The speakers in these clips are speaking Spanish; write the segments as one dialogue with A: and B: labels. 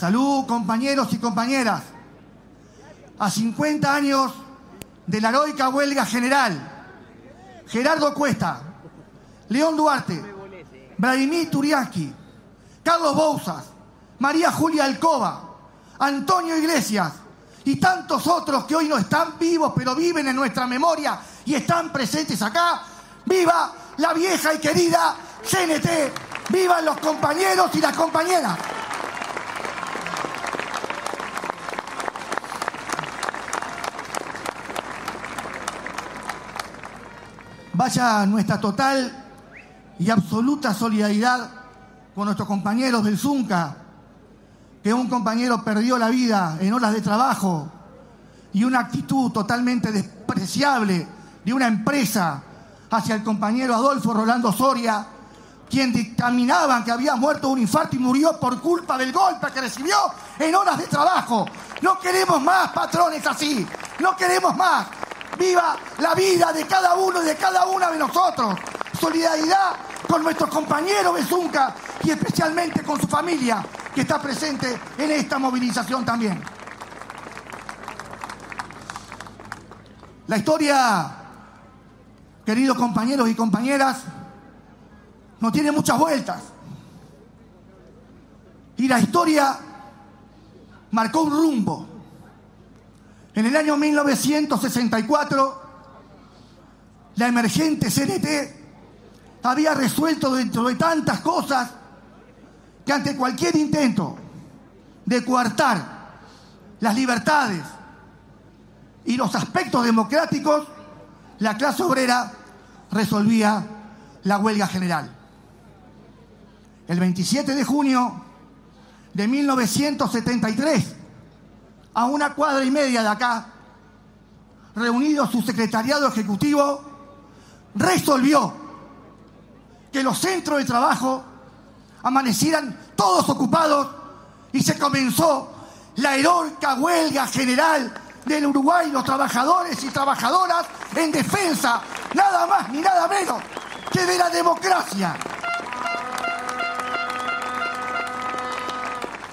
A: Salud, compañeros y compañeras. A 50 años de la heroica huelga general, Gerardo Cuesta, León Duarte, Vladimir Turiansky, Carlos Bouzas, María Julia Alcoba, Antonio Iglesias y tantos otros que hoy no están vivos, pero viven en nuestra memoria y están presentes acá. ¡Viva la vieja y querida CNT! ¡Vivan los compañeros y las compañeras! Vaya nuestra total y absoluta solidaridad con nuestros compañeros del Zunca, que un compañero perdió la vida en horas de trabajo y una actitud totalmente despreciable de una empresa hacia el compañero Adolfo Rolando Soria, quien dictaminaban que había muerto un infarto y murió por culpa del golpe que recibió en horas de trabajo. No queremos más patrones así, no queremos más. Viva la vida de cada uno y de cada una de nosotros. Solidaridad con nuestros compañeros de y especialmente con su familia que está presente en esta movilización también. La historia, queridos compañeros y compañeras, no tiene muchas vueltas. Y la historia marcó un rumbo. En el año 1964, la emergente CNT había resuelto dentro de tantas cosas que ante cualquier intento de coartar las libertades y los aspectos democráticos, la clase obrera resolvía la huelga general. El 27 de junio de 1973, a una cuadra y media de acá, reunido su secretariado ejecutivo, resolvió que los centros de trabajo amanecieran todos ocupados y se comenzó la heroica huelga general del Uruguay, los trabajadores y trabajadoras en defensa, nada más ni nada menos que de la democracia.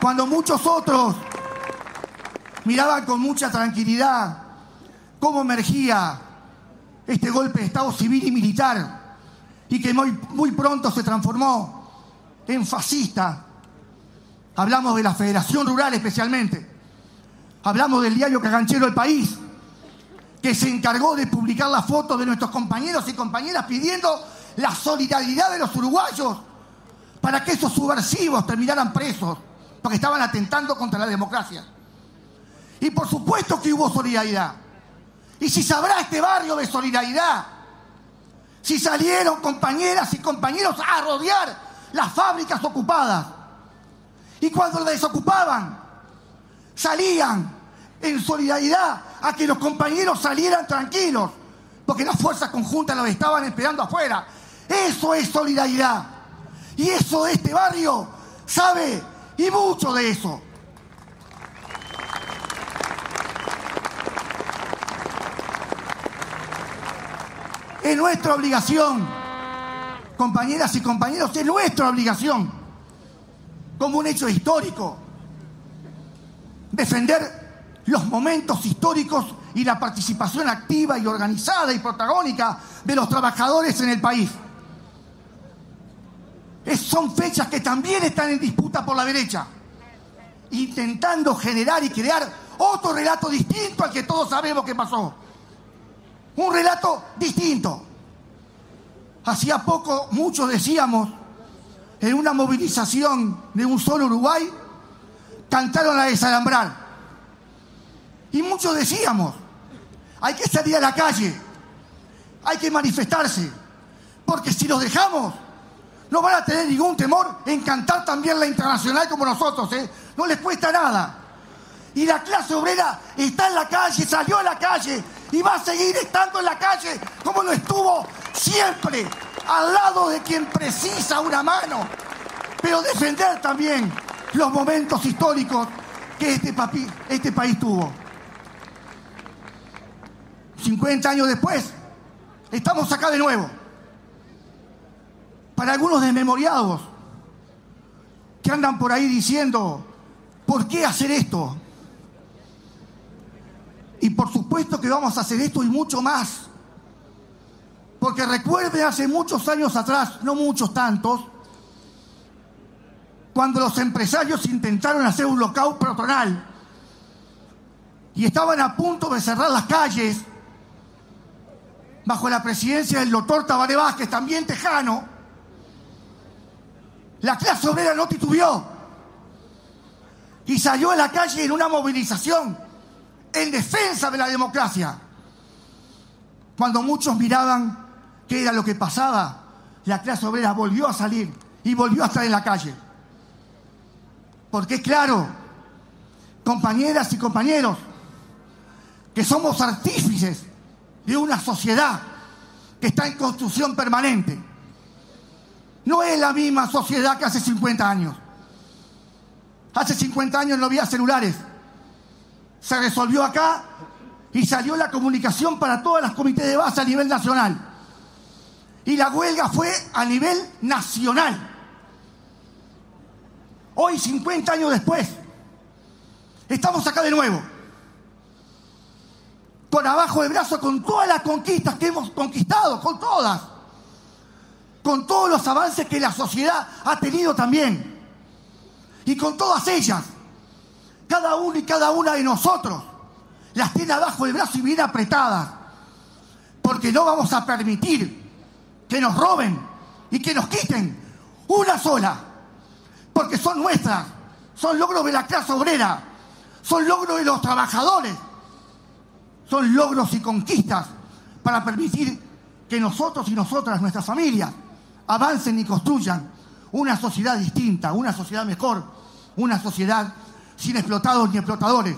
A: Cuando muchos otros miraban con mucha tranquilidad cómo emergía este golpe de Estado civil y militar y que muy, muy pronto se transformó en fascista. Hablamos de la Federación Rural especialmente. Hablamos del diario Caganchero El País, que se encargó de publicar las fotos de nuestros compañeros y compañeras pidiendo la solidaridad de los uruguayos para que esos subversivos terminaran presos, porque estaban atentando contra la democracia. Y por supuesto que hubo solidaridad. Y si sabrá este barrio de solidaridad, si salieron compañeras y compañeros a rodear las fábricas ocupadas, y cuando las desocupaban, salían en solidaridad a que los compañeros salieran tranquilos, porque las fuerzas conjuntas los estaban esperando afuera. Eso es solidaridad. Y eso de este barrio sabe y mucho de eso. Es nuestra obligación, compañeras y compañeros, es nuestra obligación, como un hecho histórico, defender los momentos históricos y la participación activa y organizada y protagónica de los trabajadores en el país. Son fechas que también están en disputa por la derecha, intentando generar y crear otro relato distinto al que todos sabemos que pasó. Un relato distinto. Hacía poco muchos decíamos, en una movilización de un solo Uruguay, cantaron a desalambrar. Y muchos decíamos, hay que salir a la calle, hay que manifestarse, porque si los dejamos, no van a tener ningún temor en cantar también la internacional como nosotros, ¿eh? no les cuesta nada. Y la clase obrera está en la calle, salió a la calle y va a seguir estando en la calle como lo estuvo siempre, al lado de quien precisa una mano, pero defender también los momentos históricos que este, este país tuvo. 50 años después, estamos acá de nuevo. Para algunos desmemoriados que andan por ahí diciendo ¿Por qué hacer esto? Y por supuesto que vamos a hacer esto y mucho más. Porque recuerde hace muchos años atrás, no muchos tantos, cuando los empresarios intentaron hacer un local patronal y estaban a punto de cerrar las calles bajo la presidencia del doctor Tabaré Vázquez, también tejano, la clase obrera no titubeó y salió a la calle en una movilización en defensa de la democracia. Cuando muchos miraban qué era lo que pasaba, la clase obrera volvió a salir y volvió a estar en la calle. Porque es claro, compañeras y compañeros, que somos artífices de una sociedad que está en construcción permanente. No es la misma sociedad que hace 50 años. Hace 50 años no había celulares. Se resolvió acá y salió la comunicación para todas las comités de base a nivel nacional. Y la huelga fue a nivel nacional. Hoy, 50 años después, estamos acá de nuevo. Con abajo de brazo, con todas las conquistas que hemos conquistado, con todas. Con todos los avances que la sociedad ha tenido también. Y con todas ellas. Cada uno y cada una de nosotros las tiene abajo del brazo y bien apretadas. Porque no vamos a permitir que nos roben y que nos quiten una sola porque son nuestras, son logros de la clase obrera, son logros de los trabajadores, son logros y conquistas para permitir que nosotros y nosotras, nuestras familias, avancen y construyan una sociedad distinta, una sociedad mejor, una sociedad sin explotados ni explotadores.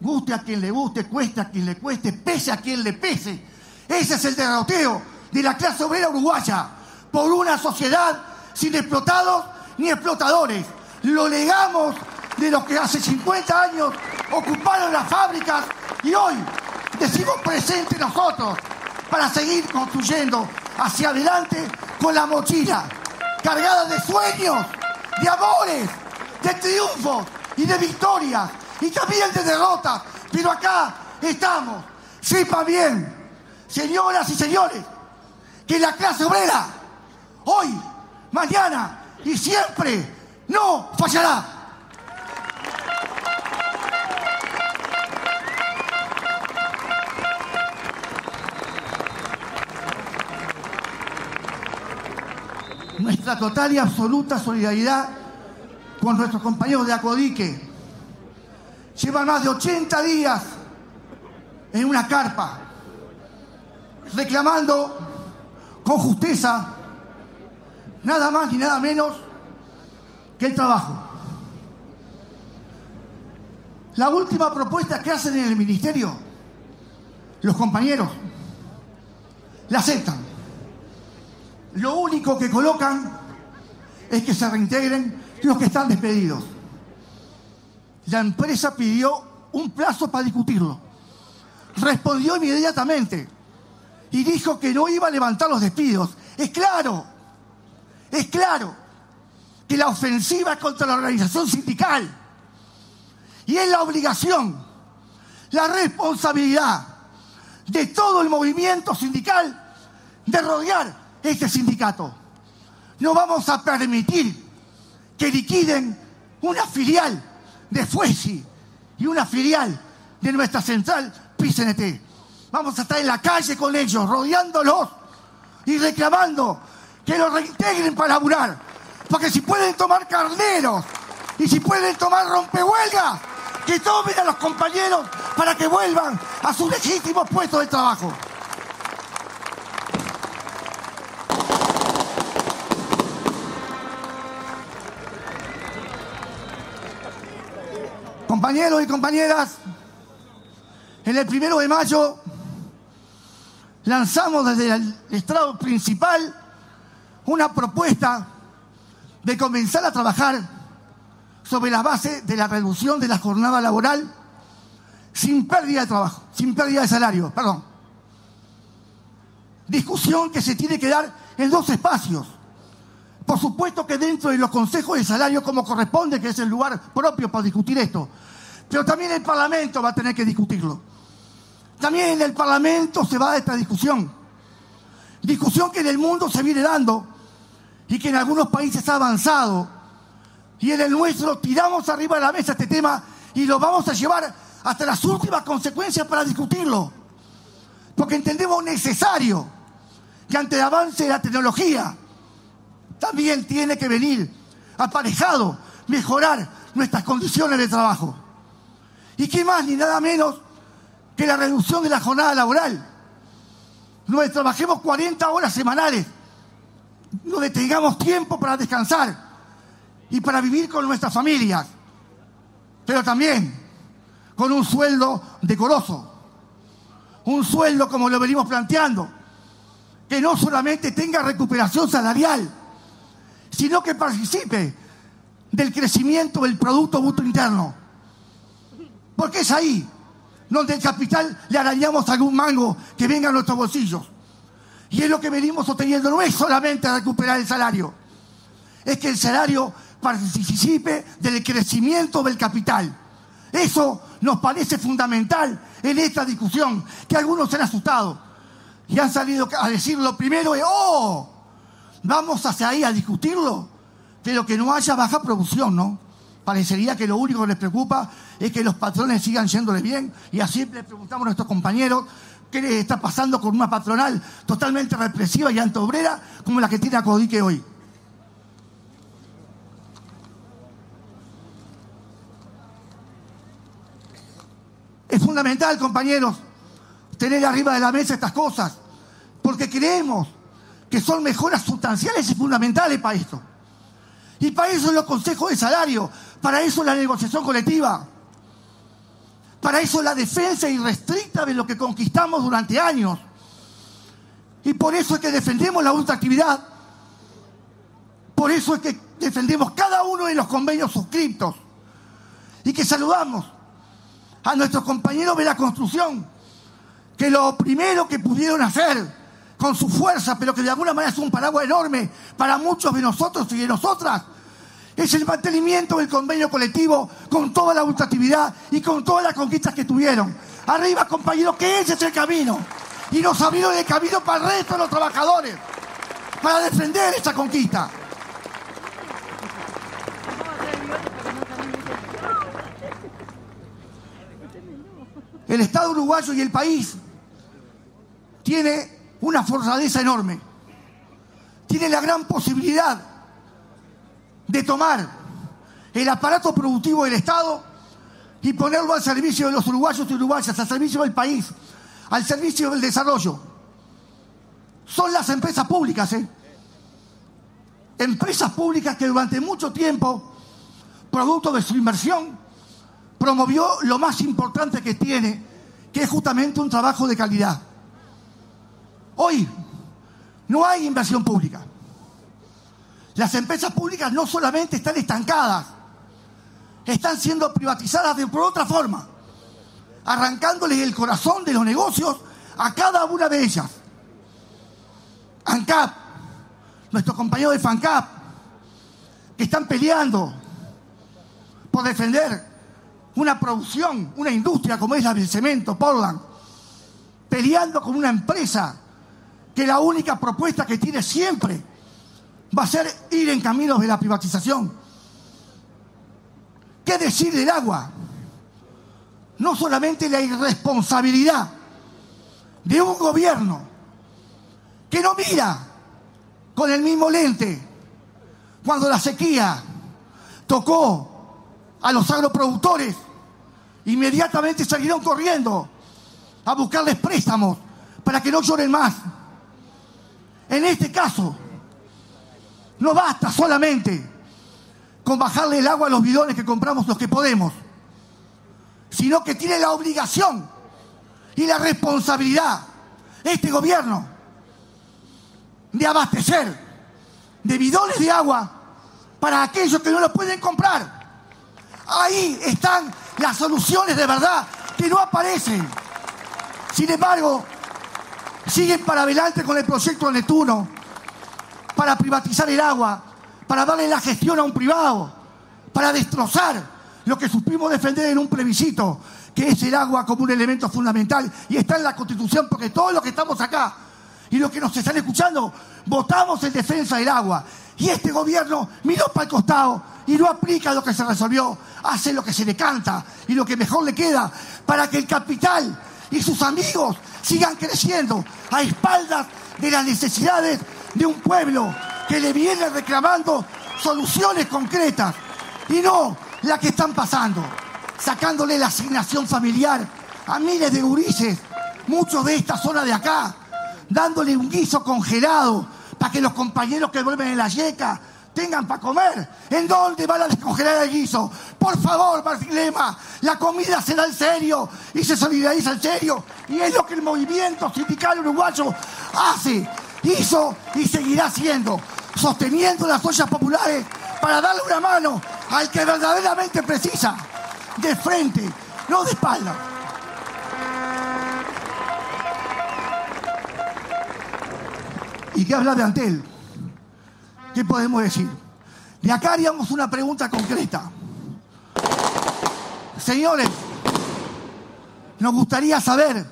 A: Guste a quien le guste, cueste a quien le cueste, pese a quien le pese. Ese es el derroteo de la clase obrera uruguaya por una sociedad sin explotados ni explotadores. Lo legamos de los que hace 50 años ocuparon las fábricas y hoy decimos presente nosotros para seguir construyendo hacia adelante con la mochila cargada de sueños, de amores, de triunfos y de victorias y también de derrotas. Pero acá estamos. Sepa bien, señoras y señores, que la clase obrera hoy, mañana y siempre no fallará. Nuestra total y absoluta solidaridad con nuestros compañeros de Acodique. Llevan más de 80 días en una carpa, reclamando con justeza nada más ni nada menos que el trabajo. La última propuesta que hacen en el ministerio, los compañeros, la aceptan. Lo único que colocan es que se reintegren los que están despedidos. La empresa pidió un plazo para discutirlo. Respondió inmediatamente y dijo que no iba a levantar los despidos. Es claro, es claro que la ofensiva es contra la organización sindical y es la obligación, la responsabilidad de todo el movimiento sindical de rodear este sindicato. No vamos a permitir que liquiden una filial de Fuesi y una filial de nuestra central PCNT. Vamos a estar en la calle con ellos, rodeándolos y reclamando que lo reintegren para laburar. Porque si pueden tomar carneros y si pueden tomar rompehuelgas, que tomen a los compañeros para que vuelvan a sus legítimos puestos de trabajo. Compañeros y compañeras, en el primero de mayo lanzamos desde el estrado principal una propuesta de comenzar a trabajar sobre la base de la reducción de la jornada laboral sin pérdida de trabajo, sin pérdida de salario, perdón. Discusión que se tiene que dar en dos espacios. Por supuesto que dentro de los consejos de salario, como corresponde, que es el lugar propio para discutir esto. Pero también el Parlamento va a tener que discutirlo. También en el Parlamento se va a esta discusión. Discusión que en el mundo se viene dando y que en algunos países ha avanzado. Y en el nuestro tiramos arriba de la mesa este tema y lo vamos a llevar hasta las últimas consecuencias para discutirlo. Porque entendemos necesario que ante el avance de la tecnología, también tiene que venir aparejado, mejorar nuestras condiciones de trabajo. ¿Y qué más ni nada menos que la reducción de la jornada laboral? No trabajemos 40 horas semanales, no tengamos tiempo para descansar y para vivir con nuestras familias, pero también con un sueldo decoroso, un sueldo como lo venimos planteando, que no solamente tenga recuperación salarial, sino que participe del crecimiento del Producto Bruto Interno. Porque es ahí donde el capital le arañamos algún mango que venga a nuestros bolsillos. Y es lo que venimos sosteniendo, no es solamente recuperar el salario, es que el salario participe del crecimiento del capital. Eso nos parece fundamental en esta discusión, que algunos se han asustado y han salido a decir lo primero es, oh, Vamos hacia ahí a discutirlo, pero que no haya baja producción, ¿no? Parecería que lo único que les preocupa es que los patrones sigan yéndole bien y así le preguntamos a nuestros compañeros qué les está pasando con una patronal totalmente represiva y antiobrera como la que tiene a hoy. Es fundamental, compañeros, tener arriba de la mesa estas cosas, porque creemos que son mejoras sustanciales y fundamentales para esto. Y para eso los consejos de salario, para eso la negociación colectiva, para eso la defensa irrestricta de lo que conquistamos durante años. Y por eso es que defendemos la ultraactividad. Por eso es que defendemos cada uno de los convenios suscriptos. Y que saludamos a nuestros compañeros de la construcción, que lo primero que pudieron hacer con su fuerza, pero que de alguna manera es un paraguas enorme para muchos de nosotros y de nosotras. Es el mantenimiento del convenio colectivo con toda la ultractividad y con todas las conquistas que tuvieron. Arriba, compañeros, que ese es el camino. Y nos abrieron el camino para el resto de los trabajadores, para defender esa conquista. El Estado uruguayo y el país tiene una fortaleza enorme. Tiene la gran posibilidad de tomar el aparato productivo del Estado y ponerlo al servicio de los uruguayos y uruguayas, al servicio del país, al servicio del desarrollo. Son las empresas públicas, ¿eh? Empresas públicas que durante mucho tiempo, producto de su inversión, promovió lo más importante que tiene, que es justamente un trabajo de calidad. Hoy no hay inversión pública. Las empresas públicas no solamente están estancadas, están siendo privatizadas de por otra forma, arrancándoles el corazón de los negocios a cada una de ellas. ANCAP, nuestros compañeros de FANCAP, que están peleando por defender una producción, una industria como es la del cemento, Portland, peleando con una empresa que la única propuesta que tiene siempre va a ser ir en caminos de la privatización. ¿Qué decir del agua? No solamente la irresponsabilidad de un gobierno que no mira con el mismo lente cuando la sequía tocó a los agroproductores, inmediatamente salieron corriendo a buscarles préstamos para que no lloren más. En este caso, no basta solamente con bajarle el agua a los bidones que compramos los que podemos, sino que tiene la obligación y la responsabilidad este gobierno de abastecer de bidones de agua para aquellos que no lo pueden comprar. Ahí están las soluciones de verdad que no aparecen. Sin embargo, siguen para adelante con el proyecto de Neptuno para privatizar el agua para darle la gestión a un privado, para destrozar lo que supimos defender en un plebiscito, que es el agua como un elemento fundamental y está en la Constitución, porque todos los que estamos acá y los que nos están escuchando votamos en defensa del agua. Y este gobierno miró para el costado y no aplica lo que se resolvió, hace lo que se le canta y lo que mejor le queda para que el capital y sus amigos sigan creciendo a espaldas de las necesidades de un pueblo que le viene reclamando soluciones concretas y no la que están pasando, sacándole la asignación familiar a miles de gurises, muchos de esta zona de acá, dándole un guiso congelado para que los compañeros que vuelven en la yeca tengan para comer. ¿En dónde van a descongelar el guiso? Por favor, Martín Lema, la comida se da en serio y se solidariza en serio. Y es lo que el movimiento sindical uruguayo hace, hizo y seguirá haciendo, sosteniendo las ollas populares para darle una mano al que verdaderamente precisa, de frente, no de espalda. ¿Y qué habla de Antel? ¿Qué podemos decir? De acá haríamos una pregunta concreta. Señores, nos gustaría saber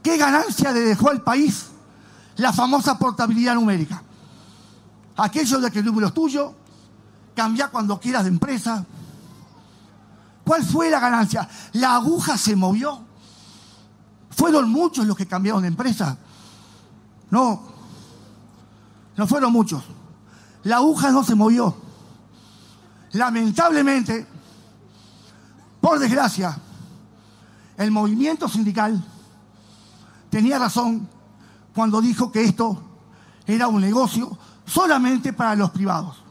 A: qué ganancia le dejó al país la famosa portabilidad numérica. Aquello de que el número es tuyo, cambia cuando quieras de empresa. ¿Cuál fue la ganancia? La aguja se movió. Fueron muchos los que cambiaron de empresa. No, no fueron muchos. La aguja no se movió. Lamentablemente, por desgracia, el movimiento sindical tenía razón cuando dijo que esto era un negocio solamente para los privados.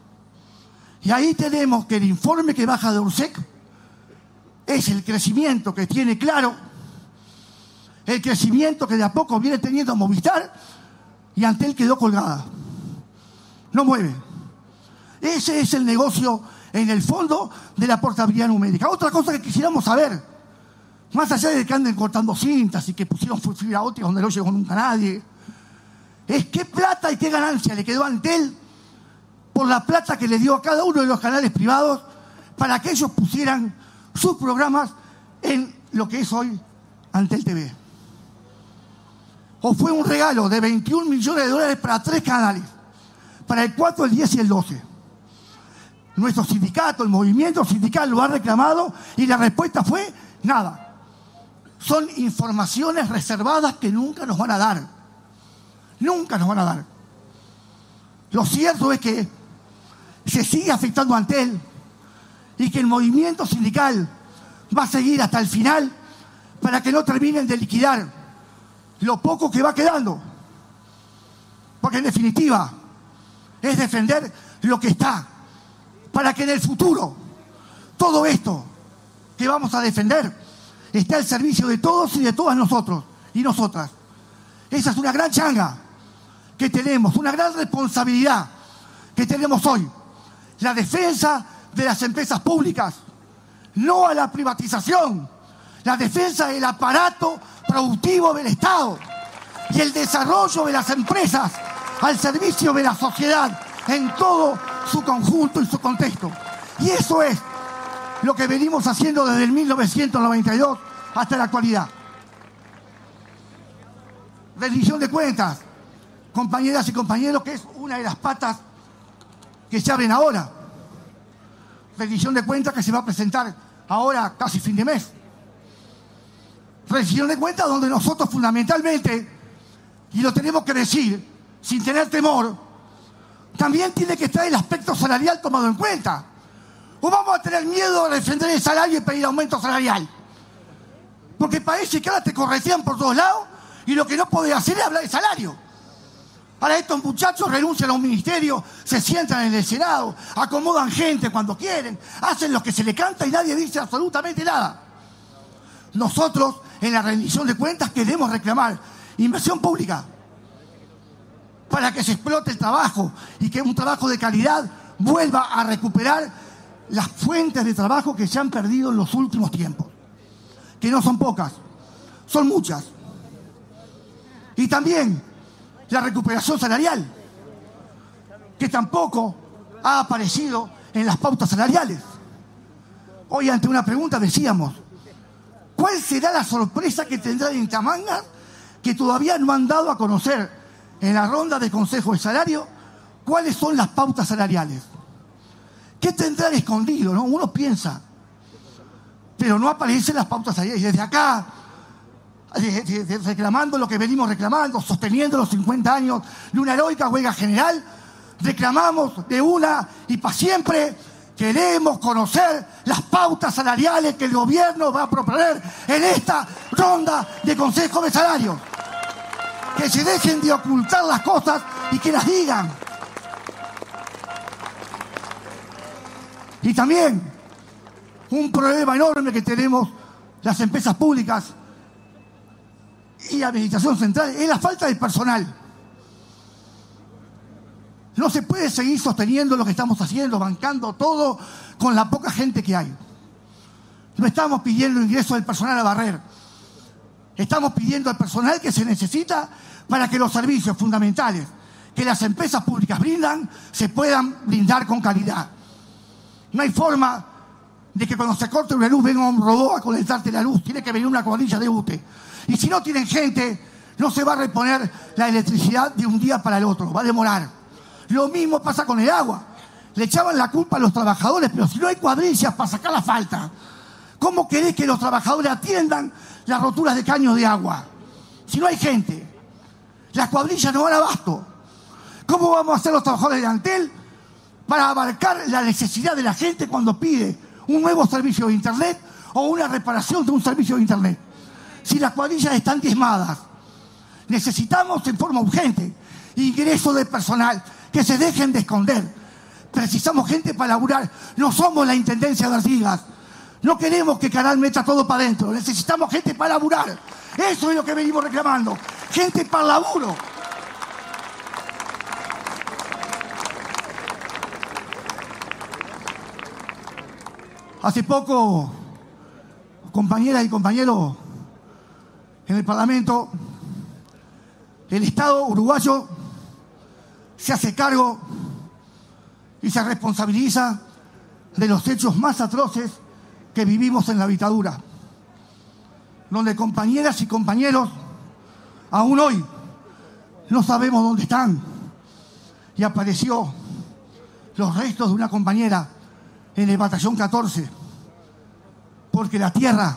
A: Y ahí tenemos que el informe que baja de URSEC es el crecimiento que tiene claro, el crecimiento que de a poco viene teniendo Movistar y ante él quedó colgada. No mueve. Ese es el negocio en el fondo de la portabilidad numérica. Otra cosa que quisiéramos saber, más allá de que anden cortando cintas y que pusieron fibra óptica donde no llegó nunca nadie, es qué plata y qué ganancia le quedó a Antel por la plata que le dio a cada uno de los canales privados para que ellos pusieran sus programas en lo que es hoy Antel TV. O fue un regalo de 21 millones de dólares para tres canales, para el 4, el 10 y el 12. Nuestro sindicato, el movimiento sindical lo ha reclamado y la respuesta fue nada. Son informaciones reservadas que nunca nos van a dar. Nunca nos van a dar. Lo cierto es que se sigue afectando a Antel y que el movimiento sindical va a seguir hasta el final para que no terminen de liquidar lo poco que va quedando. Porque en definitiva es defender lo que está para que en el futuro todo esto que vamos a defender esté al servicio de todos y de todas nosotros y nosotras. Esa es una gran changa que tenemos, una gran responsabilidad que tenemos hoy. La defensa de las empresas públicas, no a la privatización, la defensa del aparato productivo del Estado y el desarrollo de las empresas al servicio de la sociedad en todo su conjunto y su contexto. Y eso es lo que venimos haciendo desde el 1992 hasta la actualidad. Rendición de cuentas, compañeras y compañeros, que es una de las patas que se abren ahora. Rendición de cuentas que se va a presentar ahora casi fin de mes. Rendición de cuentas donde nosotros fundamentalmente, y lo tenemos que decir sin tener temor, también tiene que estar el aspecto salarial tomado en cuenta. ¿O vamos a tener miedo a defender el salario y pedir aumento salarial? Porque parece que ahora te corretean por todos lados y lo que no podés hacer es hablar de salario. Para estos muchachos renuncian a un ministerio, se sientan en el Senado, acomodan gente cuando quieren, hacen lo que se le canta y nadie dice absolutamente nada. Nosotros en la rendición de cuentas queremos reclamar inversión pública para que se explote el trabajo y que un trabajo de calidad vuelva a recuperar las fuentes de trabajo que se han perdido en los últimos tiempos, que no son pocas, son muchas. Y también la recuperación salarial, que tampoco ha aparecido en las pautas salariales. Hoy ante una pregunta decíamos, ¿cuál será la sorpresa que tendrá Intamanga que todavía no han dado a conocer en la ronda de consejo de salario cuáles son las pautas salariales? ¿Qué tendrán escondido? No? Uno piensa, pero no aparecen las pautas salariales. Desde acá, reclamando lo que venimos reclamando, sosteniendo los 50 años de una heroica huelga general, reclamamos de una y para siempre Queremos conocer las pautas salariales que el gobierno va a proponer en esta ronda de consejo de salario. Que se dejen de ocultar las cosas y que las digan. Y también un problema enorme que tenemos las empresas públicas y la administración central es la falta de personal. No se puede seguir sosteniendo lo que estamos haciendo, bancando todo con la poca gente que hay. No estamos pidiendo ingreso del personal a barrer. Estamos pidiendo el personal que se necesita para que los servicios fundamentales que las empresas públicas brindan se puedan brindar con calidad. No hay forma de que cuando se corte una luz venga un robot a conectarte la luz. Tiene que venir una cuadrilla de UTE. Y si no tienen gente, no se va a reponer la electricidad de un día para el otro. Va a demorar. Lo mismo pasa con el agua. Le echaban la culpa a los trabajadores, pero si no hay cuadrillas para sacar la falta, ¿cómo querés que los trabajadores atiendan las roturas de caños de agua? Si no hay gente, las cuadrillas no van a abasto. ¿Cómo vamos a hacer los trabajadores de Antel para abarcar la necesidad de la gente cuando pide un nuevo servicio de Internet o una reparación de un servicio de Internet? Si las cuadrillas están diezmadas, necesitamos en forma urgente ingreso de personal que se dejen de esconder. Precisamos gente para laburar. No somos la Intendencia de Artigas. No queremos que Canal meta todo para adentro. Necesitamos gente para laburar. Eso es lo que venimos reclamando. Gente para laburo. Hace poco, compañeras y compañeros en el Parlamento, el Estado uruguayo se hace cargo y se responsabiliza de los hechos más atroces que vivimos en la dictadura, donde compañeras y compañeros aún hoy no sabemos dónde están y apareció los restos de una compañera en el batallón 14, porque la tierra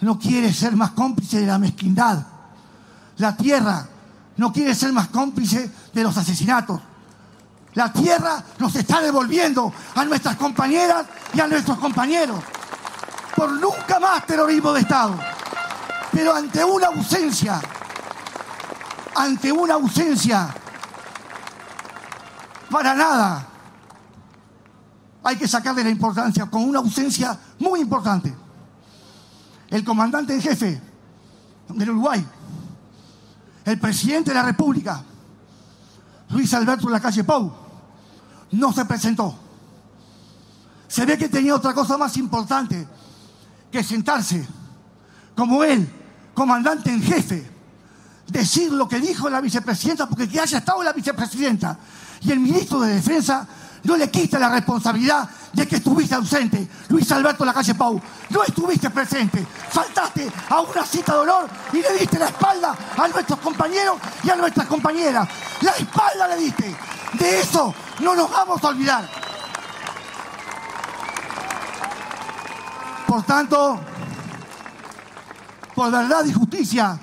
A: no quiere ser más cómplice de la mezquindad. La tierra no quiere ser más cómplice de los asesinatos. La tierra nos está devolviendo a nuestras compañeras y a nuestros compañeros por nunca más terrorismo de Estado. Pero ante una ausencia, ante una ausencia, para nada hay que sacarle la importancia, con una ausencia muy importante. El comandante en jefe del Uruguay, el presidente de la República, Luis Alberto de la calle Pau, no se presentó. Se ve que tenía otra cosa más importante que sentarse como él, comandante en jefe, decir lo que dijo la vicepresidenta, porque que haya estado la vicepresidenta y el ministro de Defensa no le quita la responsabilidad de que estuviste ausente. Luis Alberto la calle Pau, no estuviste presente. Faltaste a una cita de honor y le diste la espalda a nuestros compañeros y a nuestras compañeras. La espalda le diste. De eso no nos vamos a olvidar. Por tanto, por verdad y justicia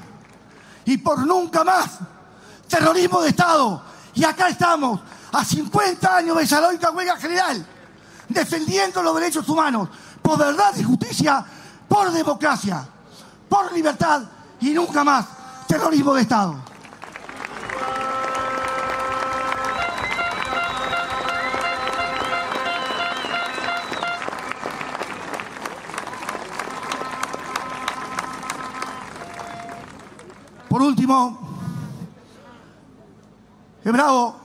A: y por nunca más terrorismo de Estado. Y acá estamos a 50 años de esa heroica huelga general, defendiendo los derechos humanos, por verdad y justicia, por democracia, por libertad y nunca más terrorismo de Estado. Último, es bravo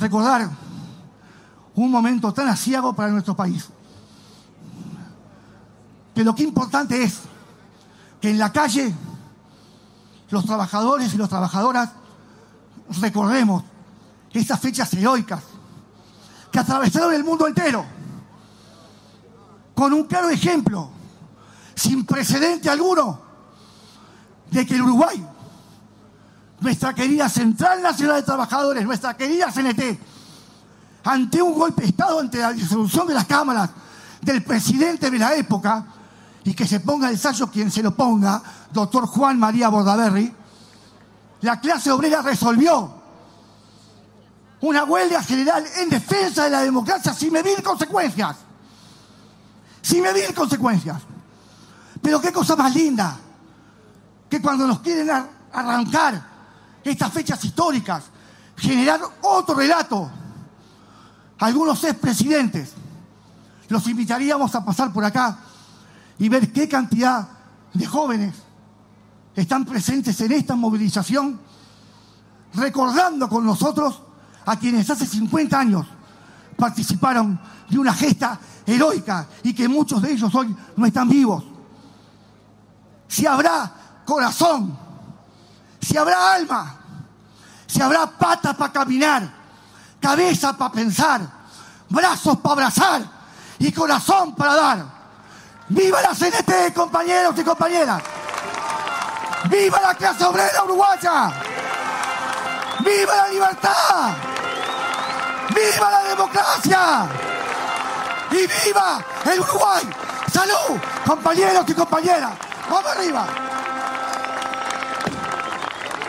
A: recordar un momento tan asiago para nuestro país. Que lo que importante es que en la calle los trabajadores y las trabajadoras recordemos esas fechas heroicas que atravesaron el mundo entero con un claro ejemplo, sin precedente alguno, de que el Uruguay, nuestra querida Central Nacional de Trabajadores, nuestra querida CNT, ante un golpe de Estado, ante la disolución de las cámaras del presidente de la época, y que se ponga el sallo quien se lo ponga, doctor Juan María Bordaberry, la clase obrera resolvió una huelga general en defensa de la democracia sin medir consecuencias. Sin medir consecuencias. Pero qué cosa más linda que cuando nos quieren arrancar estas fechas históricas, generar otro relato. Algunos expresidentes, los invitaríamos a pasar por acá y ver qué cantidad de jóvenes están presentes en esta movilización, recordando con nosotros a quienes hace 50 años participaron de una gesta heroica y que muchos de ellos hoy no están vivos. Si habrá corazón, si habrá alma, si habrá patas para caminar, cabeza para pensar, brazos para abrazar y corazón para dar. ¡Viva la CNT, compañeros y compañeras! ¡Viva la clase obrera uruguaya! ¡Viva la libertad! ¡Viva la democracia! ¡Y viva el Uruguay! ¡Salud, compañeros y compañeras! ¡Vamos arriba!